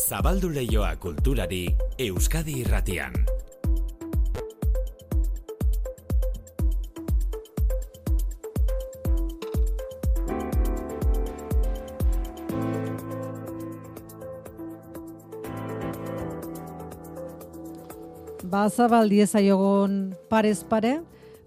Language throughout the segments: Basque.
Zabaldu leioa kulturari Euskadi irratian. Ba, zabaldi ezaiogon parez pare,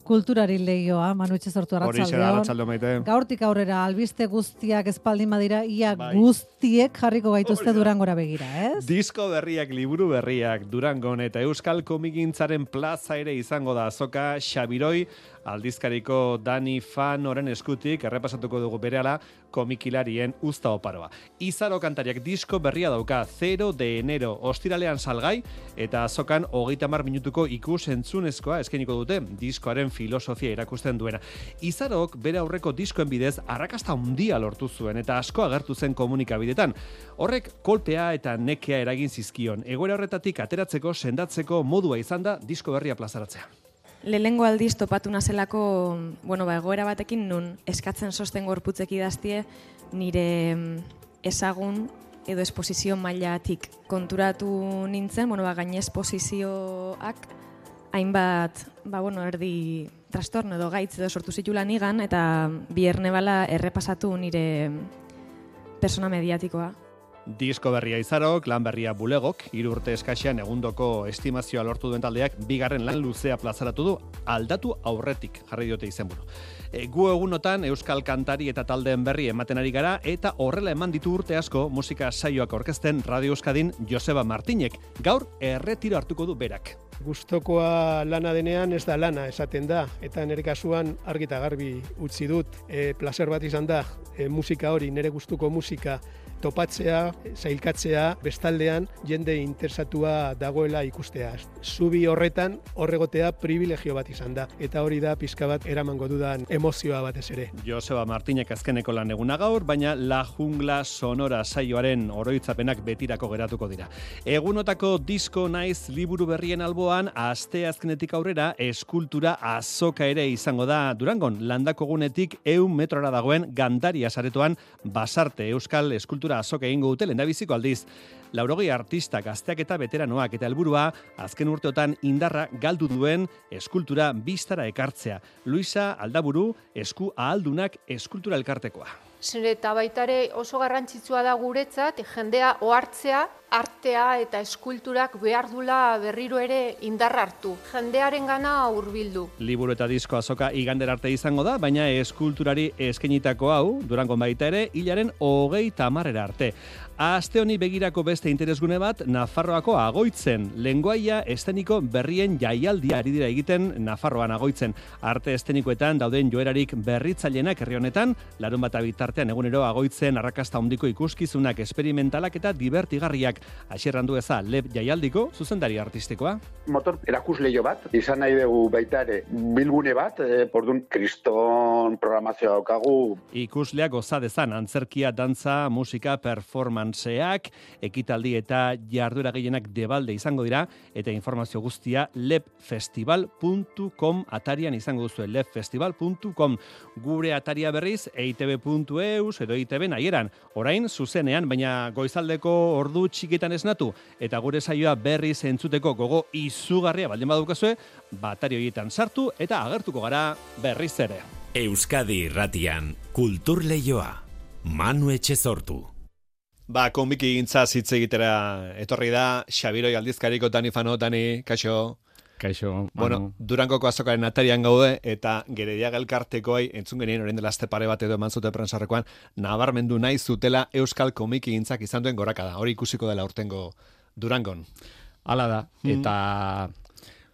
kulturari lehioa, Manu arratsalde maite. Gaurtik aurrera, albiste guztiak espaldin badira, ia Bai. guztiek jarriko gaituzte Hori da. durangora begira, ez? Disko berriak, liburu berriak, Durangon eta Euskal Komigintzaren plaza ere izango da azoka Xabiroi, aldizkariko Dani Fan oren eskutik, errepasatuko dugu berehala, komikilarien usta oparoa. Izaro kantariak disko berria dauka 0 de enero ostiralean salgai, eta azokan hogeita mar minutuko ikus entzunezkoa eskeniko dute diskoaren filosofia erakusten duena. Izarok bere aurreko diskoen bidez arrakasta handia lortu zuen eta asko agertu zen komunikabidetan. Horrek kolpea eta nekea eragin zizkion. Egoera horretatik ateratzeko, sendatzeko modua izan da disko berria plazaratzea. Lehengo aldiz topatu nazelako, bueno, ba, egoera batekin nun eskatzen sosten gorputzek idaztie nire mm, ezagun edo esposizio mailatik konturatu nintzen, bueno, ba, gaine esposizioak hainbat, ba, bueno, erdi trastorno edo gaitz edo sortu zitula nigan, eta bierne bala errepasatu nire persona mediatikoa. Disko berria izarok, lan berria bulegok, hiru urte eskaxean egundoko estimazioa lortu duen taldeak, bigarren lan luzea plazaratu du, aldatu aurretik, jarri diote izenburu. E, gu egunotan Euskal Kantari eta taldeen berri ematen ari gara, eta horrela eman ditu urte asko musika saioak orkesten Radio Euskadin Joseba Martinek. Gaur erretiro hartuko du berak. Gustokoa lana denean ez da lana esaten da eta nire kasuan argi eta garbi utzi dut e, placer bat izan da e, musika hori nire gustuko musika topatzea, zailkatzea, bestaldean jende interesatua dagoela ikustea. Zubi horretan horregotea privilegio bat izan da eta hori da pizka bat eramango dudan emozioa batez ere. Joseba Martinek azkeneko lan eguna gaur, baina La Jungla Sonora saioaren oroitzapenak betirako geratuko dira. Egunotako disko naiz liburu berrien alboan, aste azkenetik aurrera, eskultura azoka ere izango da Durangon, landako gunetik eun metrora dagoen gandaria saretoan basarte Euskal Eskultura azoka egingo dute lendabiziko aldiz. Laurogei artista gazteak eta veteranoak eta helburua azken urteotan indarra galdu duen eskultura bistara ekartzea. Luisa Aldaburu, esku ahaldunak eskultura elkartekoa. Zure eta baitare oso garrantzitsua da guretzat, jendea ohartzea, artea eta eskulturak behar dula berriro ere indar hartu. Jendearen gana hurbildu. Liburu eta disko azoka igander arte izango da, baina eskulturari eskenitako hau, durango baita ere, hilaren hogei tamarrera arte. Aste honi begirako beste interesgune bat, Nafarroako agoitzen. Lenguaia esteniko berrien jaialdia ari dira egiten Nafarroan agoitzen. Arte estenikoetan dauden joerarik berritzailenak herri honetan, larun bat bitartean egunero agoitzen arrakasta handiko ikuskizunak esperimentalak eta divertigarriak. Aixerran du eza leb jaialdiko zuzendari artistikoa. motor erakusleio bat, izan nahi dugu baita ere bilgune bat, e, pordun kriston programazioa daukagu, Ikusleak goza dezan antzerkia, dantza, musika, performanceak, ekitaldi eta jarduera gehienak debalde izango dira, eta informazio guztia lebfestival.com atarian izango duzu, lebfestival.com. Gure ataria berriz, eitb.eus edo eitb nahieran. Orain, zuzenean, baina goizaldeko ordu txikitan esnatu, eta gure saioa berriz entzuteko gogo izugarria baldin badukazue, batari horietan sartu eta agertuko gara berriz ere. Euskadi irratian kultur leioa. Manu Etxezortu. Ba, komiki gintza hitz egitera etorri da, Xabiroi aldizkariko Dani Fano, Dani, kaixo. Kaixo, Bueno, Manu. Durangoko azokaren atarian gaude, eta Gerediaga elkartekoai, entzun genien orain dela azte pare bat edo eman zute prensarrekoan, nabarmendu nahi zutela Euskal komiki gintzak izan duen gorakada. Hori ikusiko dela urtengo Durangon. Hala da, Mm. eta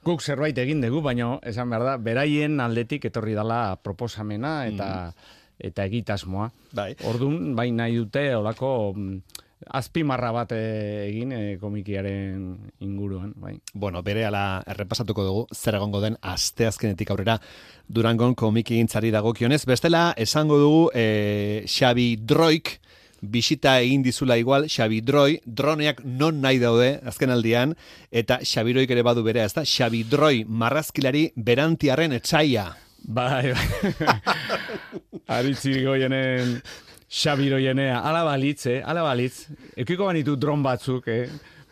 guk zerbait egin dugu, baina esan behar da, beraien aldetik etorri dala proposamena eta eta egitasmoa. Bai. Ordun bai nahi dute olako mm, azpimarra bat eh, egin eh, komikiaren inguruan, bai. Bueno, bere ala errepasatuko dugu, zer egongo den asteazkenetik aurrera Durangon komiki gintzari dagokionez. Bestela, esango dugu e, Xabi Droik, bisita egin dizula igual, Xabi Droi, droneak non nahi daude azken aldian, eta Xabiroik ere badu berea, ez da? Xabi Droi, marrazkilari berantiarren etxaia. Bai, bai. Aritzi goienen Xabiroienea, ala balitz, eh? ala balitz. Ekiko banitu dron batzuk, eh?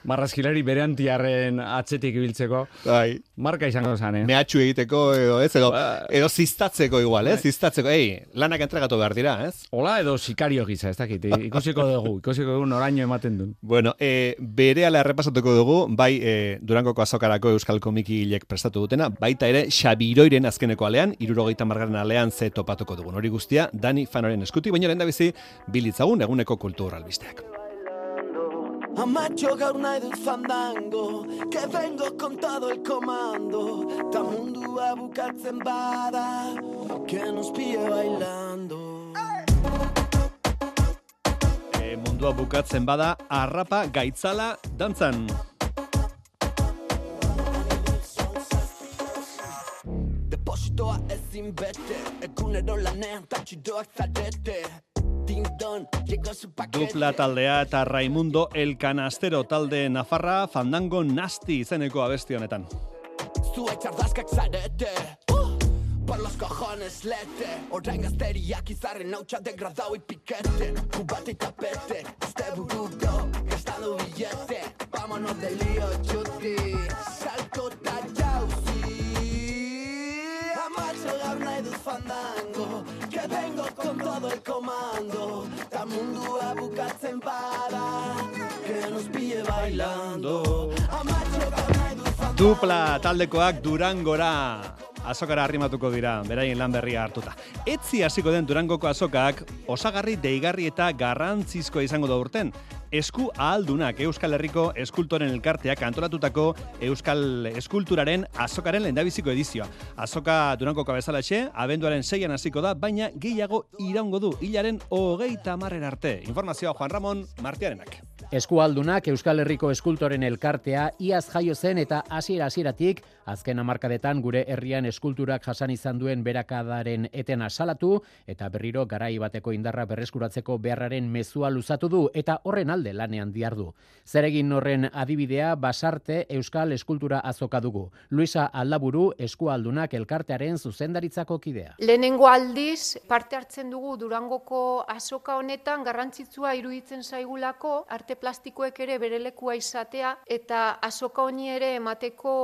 Marrazkilari bere antiarren atzetik ibiltzeko. Bai. Marka izango zen, eh? Mehatxu egiteko, edo, ez, edo, Ba. edo ziztatzeko igual, ez? Bai. Ziztatzeko, ei, lanak entregatu behar dira, ez? Hola edo sikario gisa, ez dakit, ikusiko dugu, ikusiko dugu noraino ematen duen. Bueno, e, bere ala errepasatuko dugu, bai e, Durangoko azokarako Euskal Komiki hilek prestatu dutena, baita ere Xabiroiren azkeneko alean, irurogeita margarren alean ze topatuko dugun. Hori guztia, Dani Fanoren eskutik, baina lehen da bizi, bilitzagun eguneko kultur albisteak. Amatxo gaur nahi dut fandango Que vengo con todo el comando. Ta mundua bukatzen bada Que nos pille bailando. E, mundua bukatzen bada, arrapa gaitzala dantzan. Depositoa ezin bete Egunero lanean tatxidoak zarete Dupla taldea eta Raimundo El Canastero talde Nafarra fandango nasti izeneko abesti honetan. Uh! Por los cojones lete Orain gazteriak izarren hautsa degradau y piquete Kubate y tapete burudo gastando billete Vámonos de lío chuti Salto fandango Que vengo con todo el comando. Ta mundua bukatzen bada Que nos pille bailando. Amatxo Dupla taldekoak Durangora azokara arrimatuko dira, beraien lan berria hartuta. Etzi hasiko den Durangoko azokak osagarri deigarri eta garrantzizkoa izango da urten. Esku ahaldunak Euskal Herriko eskultoren elkarteak antolatutako Euskal Eskulturaren azokaren lehendabiziko edizioa. Azoka Durangoko bezalaxe, abenduaren seian hasiko da, baina gehiago iraungo du, hilaren hogeita marren arte. Informazioa Juan Ramon Martiarenak. Eskualdunak Euskal Herriko eskultoren elkartea iaz jaio zen eta hasiera hasieratik azken hamarkadetan gure herrian eskulturak jasan izan duen berakadaren etena salatu eta berriro garai bateko indarra berreskuratzeko beharraren mezua luzatu du eta horren alde lanean diardu. Zeregin horren adibidea basarte Euskal Eskultura azoka dugu. Luisa Aldaburu eskualdunak elkartearen zuzendaritzako kidea. Lehenengo aldiz parte hartzen dugu Durangoko azoka honetan garrantzitsua iruditzen zaigulako arte plastikoek ere bere lekua izatea eta azoka honi ere emateko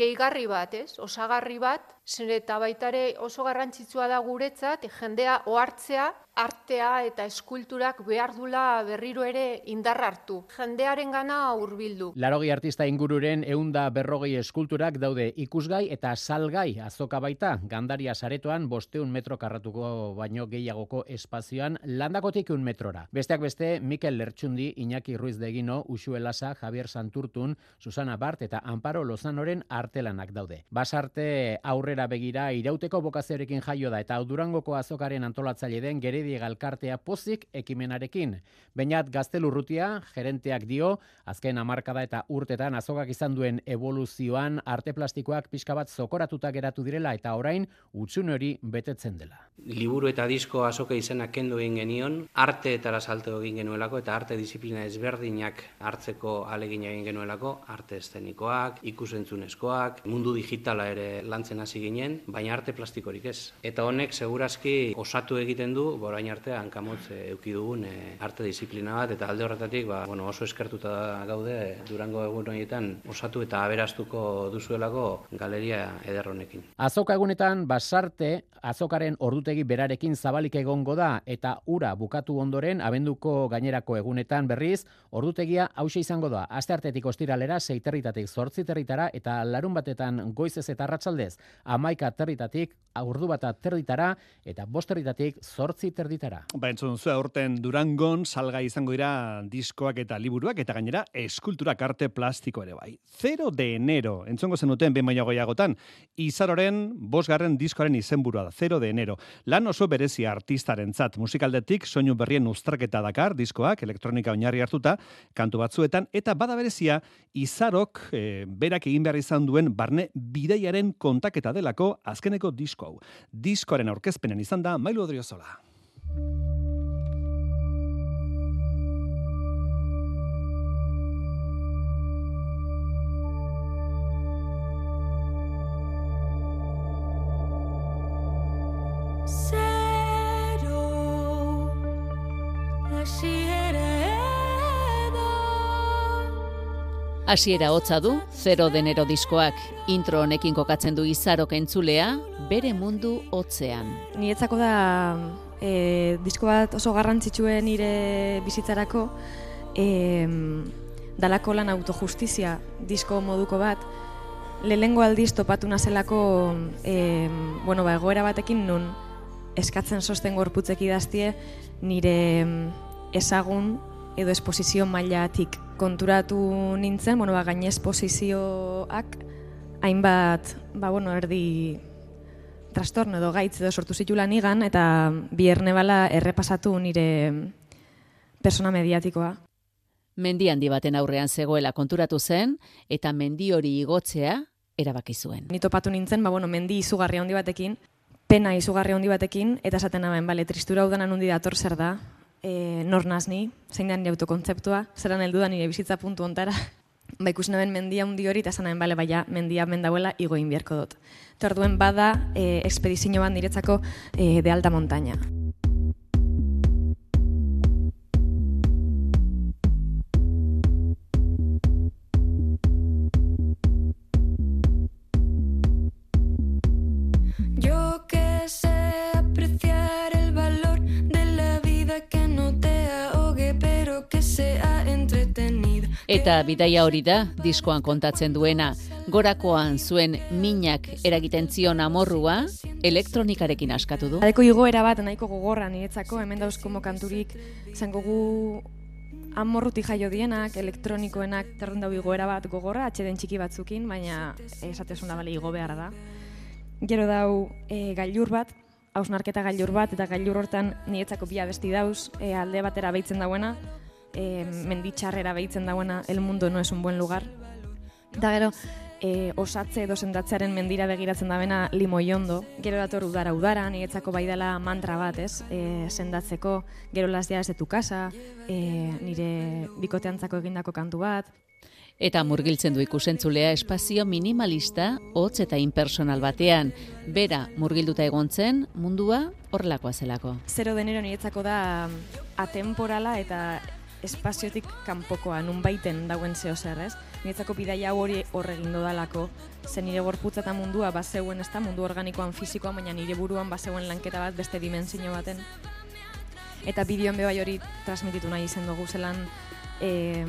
gehigarri bat, ez? Osagarri bat, up. Zen eta baita ere oso garrantzitsua da guretzat jendea ohartzea artea eta eskulturak behar dula berriro ere indar hartu. Jendearen gana hurbildu. Larogi artista ingururen eunda berrogei eskulturak daude ikusgai eta salgai azoka baita, gandaria saretoan bosteun metro karratuko baino gehiagoko espazioan landakotik un metrora. Besteak beste, Mikel Lertxundi, Iñaki Ruiz de Egino, Uxu Elasa, Javier Santurtun, Susana Bart eta Amparo Lozanoren artelanak daude. Basarte aurrera begira irauteko bokazioarekin jaio da eta Durangoko azokaren antolatzaile den Geredi Galkartea pozik ekimenarekin. Bainat Gaztelurrutia, gerenteak dio, azken hamarkada eta urtetan azokak izan duen evoluzioan arte plastikoak pixka bat zokoratuta geratu direla eta orain utxun hori betetzen dela. liburu eta disko azoka izena kendu egin genion, arteetara salto egin genuelako eta arte disiplina ezberdinak hartzeko alegin egin genuelako, arte eszenikoak, ikusentzunezkoak, mundu digitala ere lantzen hasi ginen, baina arte plastikorik ez. Eta honek segurazki osatu egiten du, borain arte hankamotz eh, eduki dugun eh, arte disiplina bat, eta alde horretatik ba, bueno, oso eskertuta gaude durango egun horietan osatu eta aberastuko duzuelako galeria ederronekin. Azoka egunetan basarte azokaren ordutegi berarekin zabalik egongo da eta ura bukatu ondoren abenduko gainerako egunetan berriz ordutegia hause izango da. Asteartetik ostiralera sei territatik 8 territara eta larun batetan goizez eta arratsaldez 11 territatik ordu bata territara eta bost territatik 8 territara. Ba, entzun zua urten Durangon salgai izango dira diskoak eta liburuak eta gainera eskulturak arte plastiko ere bai. 0 de enero, entzongo zenuten ben baino goiagotan, izaroren bosgarren diskoaren izenburua da, 0 de enero. Lan oso berezi artistarentzat musikaldetik soinu berrien uztarketa dakar diskoak, elektronika oinarri hartuta, kantu batzuetan, eta bada berezia, izarok eh, berak egin behar izan duen barne bideiaren kontaketa delako azkeneko disko hau. Diskoaren aurkezpenen izan da Mailu Odriozola. Hasiera hotza du, zero denero diskoak. Intro honekin kokatzen du izarok entzulea, bere mundu hotzean. Niretzako da e, disko bat oso garrantzitsuen nire bizitzarako e, dalako lan autojustizia disko moduko bat lehengo aldiz topatu nazelako e, bueno, ba, egoera batekin nun eskatzen sosten gorputzek idaztie nire ezagun edo esposizio mailatik konturatu nintzen, bueno, ba, gaine esposizioak hainbat, ba, bueno, erdi trastorno edo gaitz edo sortu zitulan igan, eta bierne bala errepasatu nire persona mediatikoa. Mendi handi baten aurrean zegoela konturatu zen, eta mendi hori igotzea erabaki zuen. Ni topatu nintzen, ba, bueno, mendi izugarri handi batekin, pena izugarri handi batekin, eta esaten naben, bale, tristura hau handi dator zer da, e, nor nazni, zein da autokontzeptua, zeran heldu da nire bizitza puntu ontara. Ba, ikusi naben mendia handi hori, eta zanaben, bale, baina mendia mendauela igoin biharko dut. Torduen bada, e, expedizio bat niretzako e, de alta montaña. Eta bidaia hori da, diskoan kontatzen duena, gorakoan zuen minak eragiten zion amorrua, elektronikarekin askatu du. Adeko igoera bat nahiko gogorra niretzako, hemen dauzkomo kanturik zango gu amorruti jaio dienak, elektronikoenak terren igoera bat gogorra, atxeden txiki batzukin, baina esatezuna bale igo behar da. Gero dau e, gailur bat, hausnarketa gailur bat, eta gailur hortan niretzako bi abesti dauz, e, alde batera behitzen dauena, e, menditxarrera behitzen dauena, el mundo no es un buen lugar. Eta gero, e, osatze edo sendatzearen mendira begiratzen dabena limoiondo. Gero dator udara udara, niretzako bai dela mantra bat, ez? E, sendatzeko, gero las llaves de tu casa, e, nire bikoteantzako egindako kantu bat. Eta murgiltzen du ikusentzulea espazio minimalista, hotz eta impersonal batean. Bera, murgilduta egontzen, mundua horrelakoa zelako. Zero denero niretzako da atemporala eta espaziotik kanpokoa, nun baiten dauen zeo zer, ez? Niretzako bidaia hau hori horregin dodalako, zen nire gorputza eta mundua bazeuen ez da, mundu organikoan fizikoan, baina nire buruan bazeuen lanketa bat beste dimensio baten. Eta bideoan bebai hori transmititu nahi izen dugu zelan e,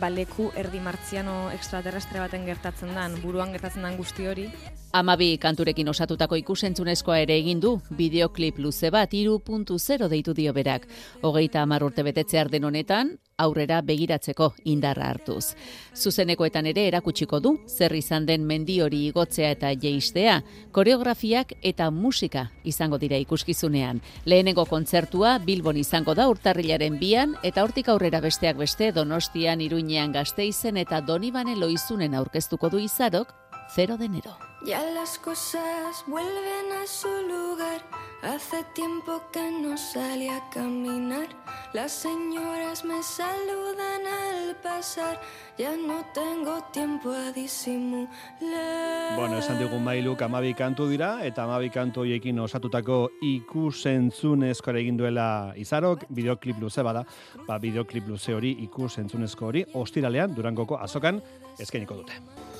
baleku erdi martziano extraterrestre baten gertatzen dan, buruan gertatzen dan guzti hori. Amabi kanturekin osatutako ikusentzunezkoa ere egin du, bideoklip luze bat, iru puntu zero deitu dio berak. Hogeita amar urte betetzear den honetan, aurrera begiratzeko indarra hartuz. Zuzenekoetan ere erakutsiko du, zer izan den mendi hori igotzea eta jeistea, koreografiak eta musika izango dira ikuskizunean. Lehenengo kontzertua Bilbon izango da urtarrilaren bian, eta hortik aurrera besteak beste Donostian, Iruinean, Gasteizen eta Donibane loizunen aurkeztuko du izarok, 0 de enero. Ya las cosas vuelven a su lugar. Hace tiempo que no salí a caminar. Las señoras me saludan al pasar. Ya no tengo tiempo a disimular. Bueno, esan digu mailuk amabi kantu dira, eta amabi kantu hoiekin osatutako ikusentzunezko egin duela izarok, bideoklip luze bada, ba, bideoklip luze hori ikusentzunezko hori, ostiralean, durangoko azokan, eskainiko dute.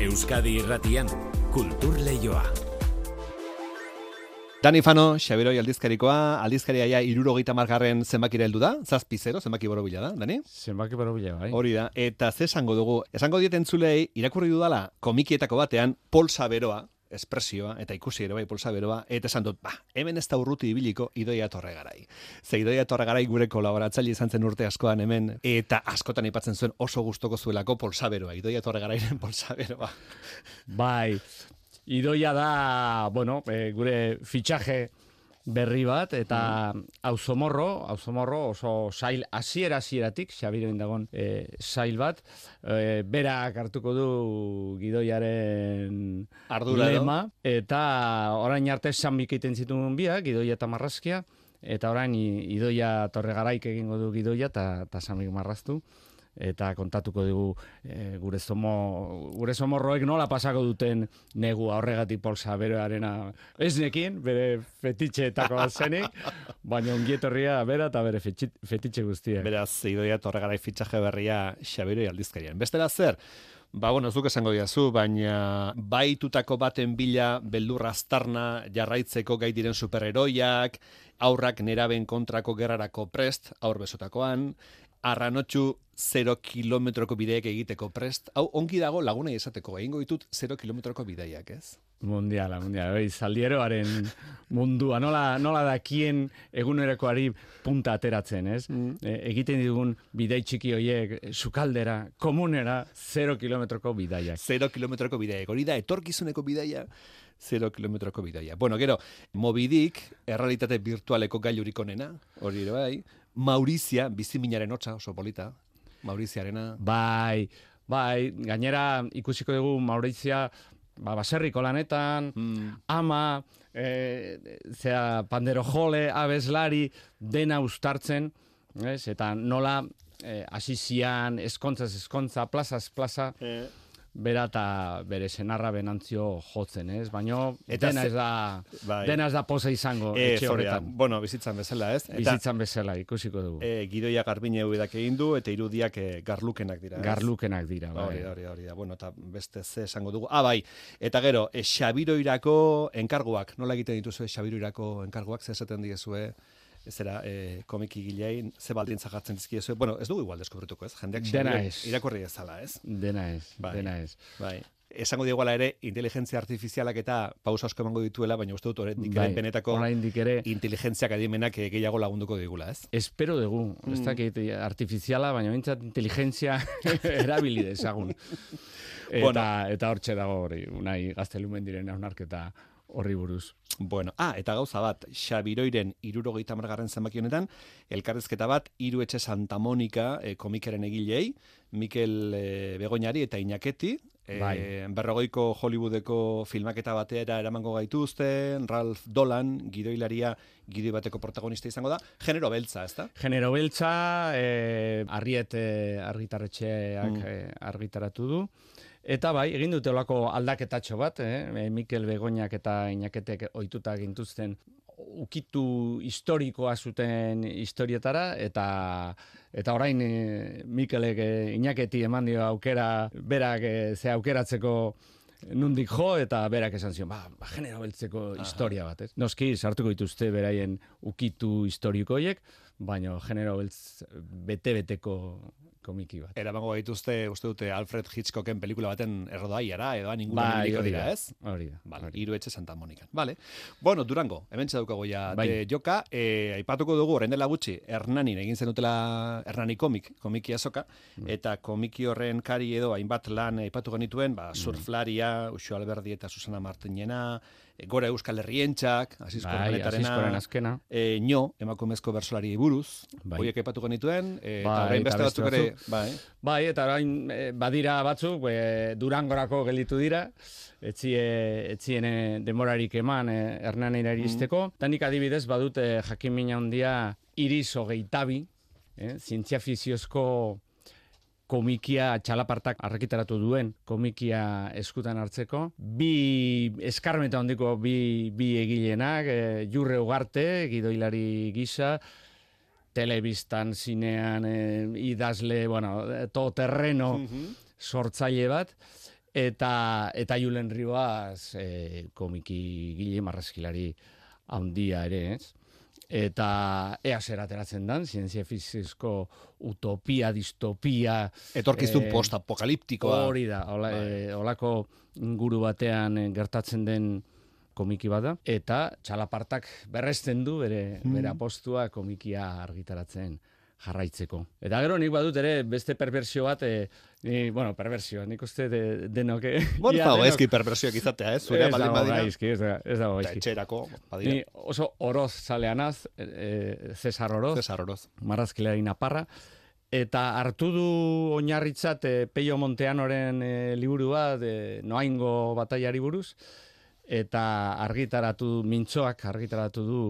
Euskadi irratian, kultur leioa. Dani Fano, Xabiroi aldizkarikoa, aldizkaria ja irurogeita margarren zenbakira heldu da, zazpi zero, zenbaki borobila da, Dani? Zenbaki borobila, bai. Hori da, eta ze esango dugu, esango dieten zulei, irakurri dudala, komikietako batean, polsa beroa, espresioa, eta ikusi ere bai polsa beroa, eta esan dut, ba, hemen ez da urruti ibiliko idoia torre garai. Ze idoia torre garai gure kolaboratzaile izan zen urte askoan hemen, eta askotan aipatzen zuen oso gustoko zuelako polsa beroa, idoia torre garairen polsa beroa. Bai, idoia da, bueno, e, gure fitxaje berri bat, eta auzomorro, auzomorro oso sail hasiera hasieratik Xabiren dagon e, sail bat, e, berak hartuko du gidoiaren Ardura lema, eta orain arte esan bikiten zituen biak, gidoia eta marrazkia, eta orain idoia torregaraik egingo du gidoia eta, eta samik marraztu. Eta kontatuko digu e, gure zomo gure somorroek nola pasako duten negua horregatik Paul Saberoarena ez nekin bere fetitxeetako bat zenik baina ongietorria bera eta bere fetitxe guztiak. Beraz, idoia torregarai fitxaje berria Xabiroi aldizkarian. Bestela zer, Ba, bueno, ez duk esango diazu, baina baitutako baten bila beldur aztarna jarraitzeko gai diren superheroiak, aurrak neraben kontrako gerrarako prest, aur besotakoan, arranotxu 0 kilometroko bideak egiteko prest. Hau, ongi dago lagunei esateko, egingo ditut 0 kilometroko bideiak, ez? Mundiala, mundiala. Bai, zaldieroaren mundua, nola, nola dakien egunerokoari punta ateratzen, ez? Mm. E, egiten digun bidai txiki hoiek, sukaldera, komunera, 0 kilometroko bidaiak. 0 kilometroko bidaiak. Hori da, etorkizuneko bidaia, 0 kilometroko bidaia. Bueno, gero, mobidik, errealitate virtualeko gailurik onena, hori ere bai, Maurizia, biziminaren hotza, oso polita, Mauriziarena. Bai, bai, gainera ikusiko dugu Maurizia ba, baserriko lanetan, ama, e, zera, pandero jole, abeslari, dena ustartzen, ez? eta nola e, asizian, eskontzaz eskontza, plazaz plaza, bera eta bere senarra benantzio jotzen, ez? Baina Eta dena ez da, Bai. dena ez da poza izango Eh, etxe horretan. Bueno, bizitzan bezala, ez? Bizitzan bezala ikusiko dugu. E, gidoia garbine edak egin du, eta irudiak e, garlukenak dira. ez? Garlukenak dira, bai. Hori hori hori da. Bueno, eta beste ze esango dugu. Ah, bai, eta gero, e, Xabiroirako enkarguak. Nola egiten dituzue Xabiroirako enkarguak, ze esaten diezue, zera, e, komiki gilein, ze baldintza jartzen dizkiezue. Bueno, ez dugu igual deskubrituko, ez? Jendeak Dena ez. irakurri ezala, ez? Dena ez, Bai. dena ez. Bai. Esango diegoala ere, inteligentzia artifizialak eta pausa asko emango dituela, baina uste dut oraindik ere Bai, benetako ere inteligentzia adimenak eh, gehiago lagunduko digula, ez? Espero dugu, ez Mm. dakit artifiziala, baina bintzat inteligentzia erabili dezagun. Eta, Bueno. eta hortxe dago hori, unai gaztelumen diren haunarketa horri buruz. Bueno, ah, eta gauza bat, Xabiroiren irurogeita margarren zenbaki honetan, elkarrezketa bat, hiru etxe Santa Monica e, komikeren egilei, Mikel e, Begoñari eta Iñaketi, e, Bai. berrogeiko Hollywoodeko filmaketa batera eramango gaituzte, Ralph Dolan, gidoilaria, gidoi bateko protagonista izango da, genero beltza, ezta? Genero beltza, eh, arriet eh, argitarretxeak Mm. eh, argitaratu du. Eta bai, egin dute olako aldaketatxo bat, eh? eh, Mikel Begoñak eta Inaketek ohituta gintuzten ukitu historikoa zuten historietara eta eta orain e, Mikelek e, Inaketi eman dio aukera berak e, ze aukeratzeko nundik jo eta berak esan zion, ba, ba genero beltzeko historia bat, ez? Noski sartuko dituzte beraien ukitu historikoiek, baina genero beltz bete-beteko komiki bat. Eramango gaituzte, uste dute Alfred Hitchcocken pelikula baten errodaiara, edo han inguruan Bai, ibiliko hori dira, ez? Hori da. Vale, hiru etxe Santa Monica. Vale. Bueno, Durango, hemen daukago ja Bai. de joka, eh, aipatuko dugu orain dela gutxi Hernanin egin zenutela Hernani komik, komiki azoka Mm. eta komiki horren kari edo hainbat lan aipatu genituen, ba surflaria, Uxo Alberdi eta Susana Martinena, Gora Euskal Herrientzak, Asisko Bai, Asiskoren azkena. eh, Nio, emakumezko bersolari buruz, Bai. horiek aipatu genituen, eh, eta Bai, orain eta beste beste batzuk ere, bai. Bai, eta orain badira batzuk, e, Durangorako gelditu dira, etzie, etzien demorarik eman e, Hernanera iristeko. Mm. nik adibidez badut e, jakin mina handia iriz hogeitabi, eh, zientzia fiziozko komikia txalapartak arrekitaratu duen komikia eskutan hartzeko. Bi eskarmeta handiko bi, bi egileenak, e, jurre ugarte, gidoilari gisa, telebistan, zinean, e, idazle, bueno, to terreno sortzaile bat, eta eta Julen Ribas e, komiki gile marrazkilari handia ere, ez? Eta ea zer ateratzen dan, zientzia fizizko utopia, distopia... Etorkizun eh, postapokaliptikoa. Hori da, hola, Bai. eh, holako inguru batean eh, gertatzen den komiki bada eta txalapartak berresten du bere Mm. bere apostua komikia argitaratzen jarraitzeko. Eta gero nik badut ere beste perversio bat, e, ni, bueno, perversio, nik uste de, denok... eh, ia ez dago denok- ezki perversioak izatea, ez? Zurea Ez baldin badira. gaizki, ez, da, ez gaizki. etxerako, badira. Ni oso oroz zaleanaz, e, Cesar Oroz, Cesar Oroz. marrazkilari naparra, eta hartu du oinarritzat e, Peio Monteanoren e, liburu bat, e, noaingo bataiari buruz, eta argitaratu, mintzoak argitaratu du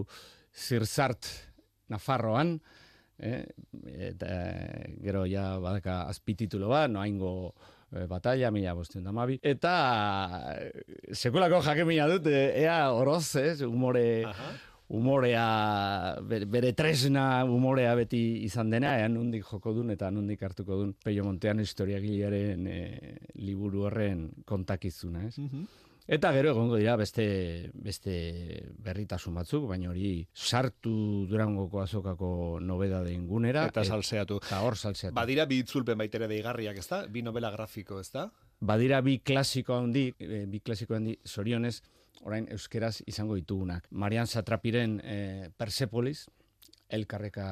Zirzart Nafarroan, eh? eta gero ja badaka azpititulo bat, noaingo e, batalla, mila bosteun damabi, eta eh, sekulako jakemina dut, e, ea oroz, ez, umore, umorea, bere, bere tresna umorea beti izan dena, ea nundik joko dun eta nundik hartuko dun Peio Montean historiagilearen e, liburu horren kontakizuna, ez? Eta gero egongo dira beste beste berritasun batzuk, baina hori sartu Durangoko azokako nobeda den gunera. Eta salseatu. Eta hor salseatu. Badira bi itzulpen baitere deigarriak, ezta? Bi novela grafiko, ezta? Badira bi klasiko handi, eh, bi klasiko handi sorionez, orain euskeraz izango ditugunak. Marian Satrapiren eh, Persepolis, elkarreka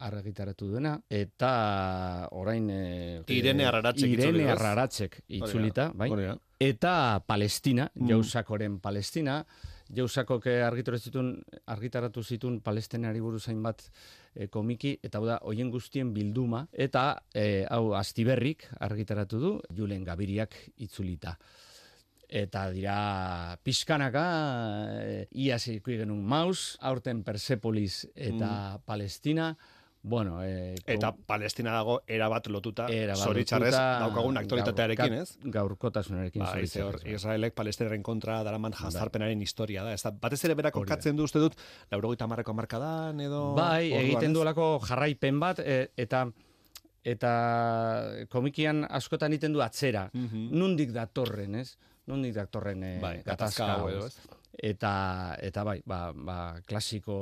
argitaratu duena, eta orain... Eh, Irene Arraratzek Irene? Arraratzek itzulita, bai? Hori da. Eta Palestina, Mm. Jausakoren Palestina, Jausakok eh, argitaratu argitaratu zituen Palestinari buruz hainbat e, komiki, eta hau da, hoien guztien bilduma, eta e, hau Astiberrik argitaratu du, Julen Gabiriak itzulita. Eta dira pixkanaka, e, iaz ikusi genuen Maus, aurten Persepolis eta Palestina, bueno... E, Eta Palestina dago erabat lotuta, lotuta, daukagun aktualitatearekin, gaur- ez? Gaurkotasunarekin Ba, hor, bai. Israelek palestinaren kontra daraman jazarpenaren historia da. Ez da, batez ere berak kokatzen du uste dut, laurogeita marreko markadan edo... Bai, egiten duelako jarraipen bat, e, eta eta komikian askotan egiten du atzera. Nundik datorren, ez? Nundik datorren e, Mhm. Bai, gatazka hau edo, ez? Eta, eta bai, ba, ba, klasiko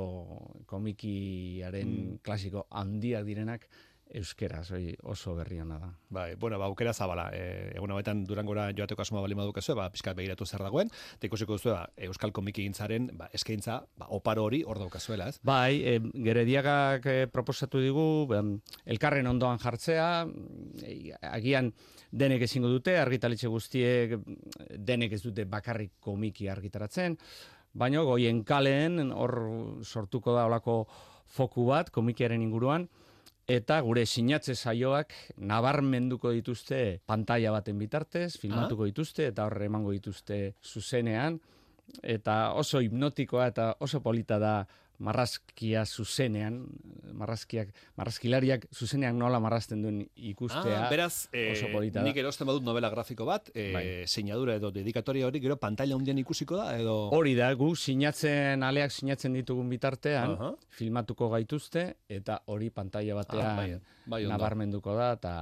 komikiaren Mm. klasiko handiak direnak euskeraz, hori oso berri ona da. Bai, bueno, ba, aukera zabala. E, egun hauetan Durangora joateko asmoa bali madukezue, ba, pizkat begiratu zer dagoen, eta ikusiko duzu, ba, Euskal Komiki gintzaren, ba, eskaintza, ba, oparo hori hor daukazuela, ez? Bai, e, gerediagak e, proposatu digu, em, elkarren ondoan jartzea, e, agian denek ezingo dute, argitaletxe guztiek denek ez dute bakarrik komiki argitaratzen, baina goien kalen hor sortuko da olako foku bat komikiaren inguruan, eta gure sinatze saioak nabarmenduko dituzte pantalla baten bitartez, filmatuko dituzte eta hor emango dituzte zuzenean eta oso hipnotikoa eta oso polita da marrazkia zuzenean, marrazkiak, marrazkilariak zuzenean nola marrazten duen ikustea. Ah, beraz, eh, oso polita nik erosten badut novela grafiko bat, eh, Bai. seinadura edo dedikatoria hori, gero pantalla hundian ikusiko da, edo... Hori da, gu sinatzen, aleak sinatzen ditugun bitartean, Aha. filmatuko gaituzte, eta hori pantalla batean Ah, bai, bai, nabarmenduko da, eta,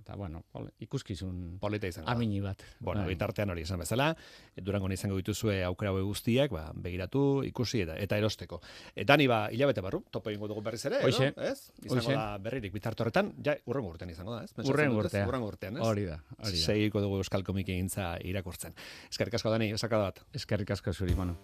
eta bueno, ikuskizun Polita izango amini bat. Bueno, Bai. bitartean hori esan bezala, durango izango dituzue aukera guztiak, ba, begiratu, ikusi eta eta erosteko. Eta ni ba, hilabete barru, topo egingo dugu berriz ere, Hoxe. edo, ez? Izango Hoxe. da berririk bitarte horretan, ja, urrengo urtean izango da, ez? Urrengo dut, ez? urtea. Urrengo urtean, ez? Hori da, hori da. Segiko dugu Euskal Komiki egintza irakurtzen. Eskerrik asko Dani, esaka bat. Eskerrik asko zuri, mano.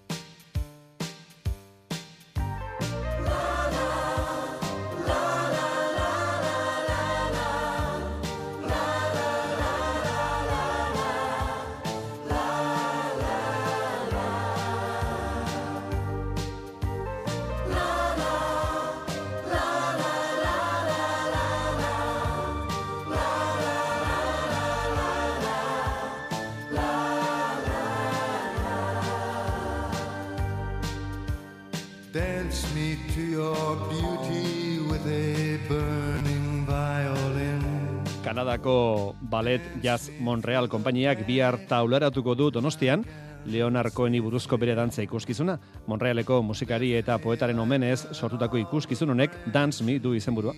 Kanadako Ballet Jazz Montreal konpainiak bihar taularatuko du Donostian, Leonard Coheni buruzko bere dantza ikuskizuna. Montrealeko musikari eta poetaren omenez sortutako ikuskizun honek Dance Me du izenburua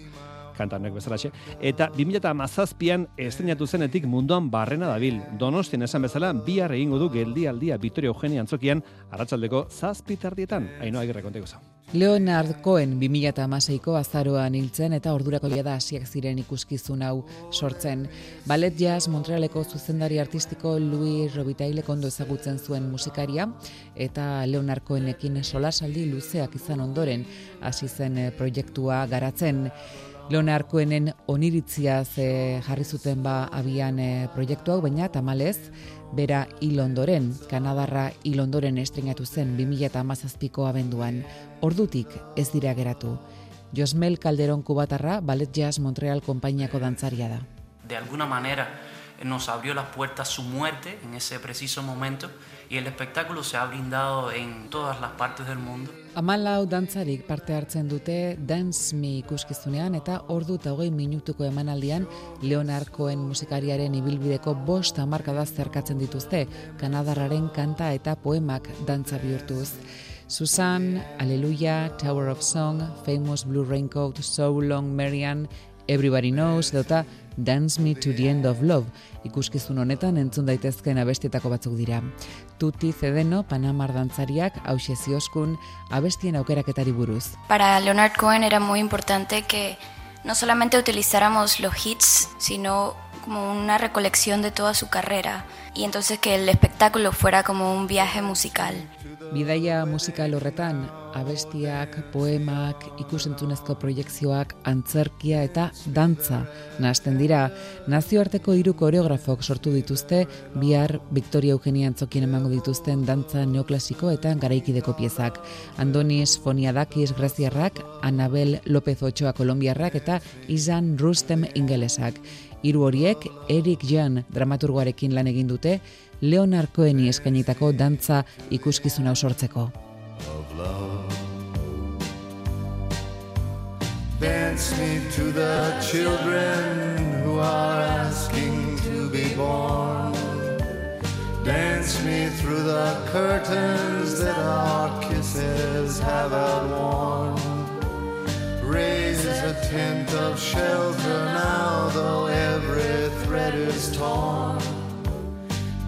kantanek bezalaxe, eta 2017an estrenatu zenetik munduan barrena dabil. Donostian esan bezala, bihar egingo du geldialdia Victoria Eugenia antzokian, arratsaldeko zazpitardietan, haino agirre konteko zau. Leonard Cohen 2006ko azaroan hiltzen eta ordurako da hasiak ziren ikuskizun hau sortzen. Ballet Jazz Montrealeko zuzendari artistiko Louis Robitaille ondo ezagutzen zuen musikaria eta Leonard Cohenekin solasaldi luzeak izan ondoren hasi zen eh, proiektua garatzen. Leonard Cohenen oniritziaz eh, jarri zuten ba abian eh, proiektu hau, baina tamalez, bera hil ondoren, Kanadarra hil ondoren estrenatu zen 2017ko abenduan, ordutik ez dira geratu. Josmel Calderón Kubatarra, Ballet Jazz Montreal konpainiako dantzaria da. de alguna manera nos abrió las puertas su muerte en ese preciso momento y el espectáculo se ha brindado en todas las partes del mundo. Amalau dantzarik parte hartzen dute Dance Me ikuskizunean eta ordu eta hogei minutuko emanaldian Leonard Cohen musikariaren ibilbideko bost hamarkada zerkatzen dituzte, Kanadarraren kanta eta poemak dantza bihurtuz. Susan, Aleluya, Tower of Song, Famous Blue Raincoat, So Long Marian, Everybody Knows, edota Dance Me to the End of Love, ikuskizun honetan entzun daitezkeen abestietako batzuk dira. Tuti Zedeno, Panamar dantzariak, hause zioskun, abestien aukeraketari buruz. Para Leonard Cohen era muy importante que no solamente utilizáramos los hits, sino como una recolección de toda su carrera y entonces que el espectáculo fuera como un viaje musical. Bidaia musikal horretan, abestiak, poemak, ikusentzunezko proiekzioak, antzerkia eta dantza nahasten dira. Nazioarteko hiru koreografok sortu dituzte, bihar Victoria Eugenia Antzokien emango dituzten dantza neoklasiko eta garaikideko piezak. Andonis Foniadakis Graziarrak, Anabel López Ochoa Kolombiarrak eta Izan Rustem Ingelesak. Hiru horiek Eric Jan dramaturgoarekin lan egin dute, Leonard Coheni eskainitako dantza ikuskizun hau sortzeko. Dance me to the children who are asking to be born. Dance me through the curtains that our kisses have outworn. Raise a tent of shelter now, though is torn.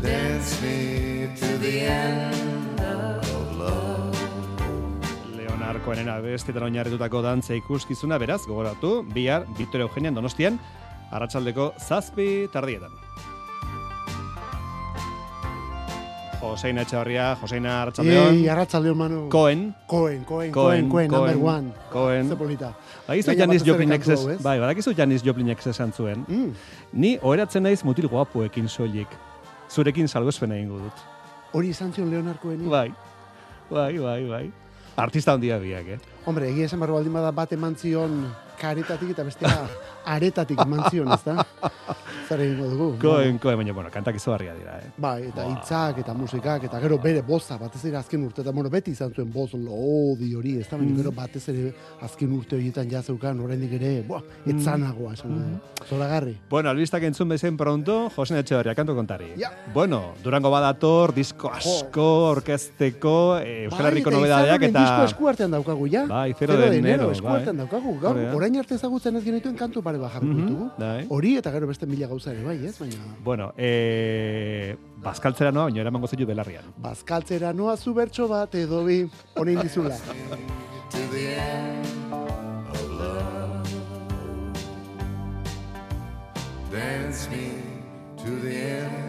Dance me to the end of love. Leonard Cohenen abestietan oinarritutako dantza ikuskizuna, beraz, gogoratu, bihar, Victoria Eugenian donostian, arratsaldeko zazpi tardietan. Joseina Etxabarria, Joseina Arratsaldeon. Ei, arratsaldeon Manu. Cohen. Cohen, Cohen, Cohen, Cohen, number one. Cohen. Ze batez ere Joplinek ez, bai, badakizu Janis Joplinek esan zuen. Mm. Ni oheratzen naiz mutil guapuekin soilik. Zurekin salgoespena egingo dut. Hori izan zion Leonard Coheni? Bai. Bai, bai, bai. Artista handia biak, eh? Hombre, egia esan barru baldin bada bat eman zion karetatik eta bestea aretatik eman zion, ez da? Zer egingo dugu. Cohen, Cohen, baina, bueno, kantak izugarria dira, eh? Bai, eta hitzak eta musikak eta gero bere boza batez ere azken urte eta bueno, beti izan zuen boz lodi hori, ez da, baina Mhm. gero batez ere azken urte horietan ja zeukan oraindik ere, buah, etzanagoa esan mm Zoragarri. Bueno, albistak entzun bezen pronto, Josen Etxeberria, kantu kontari. Ja. Bueno, Durango badator, disko asko, orkesteko, eh, Euskal Herriko bai, nobedadeak eta... eta... disko eskuartean daukagu, ja? Bai, zero de enero, eskuartean bai. daukagu, gaur, orain arte ezagutzen ez genituen kantu pare bat jarriko Mhm, ditugu. bai. Hori eta gero beste mila gauza ere, bai, ez? Baina, Bueno, eh, bazkaltzera noa, baina eramango zeitu belarrian. bazkaltzera noa zu bertso bat edo bi, honein dizula. Dance me to the end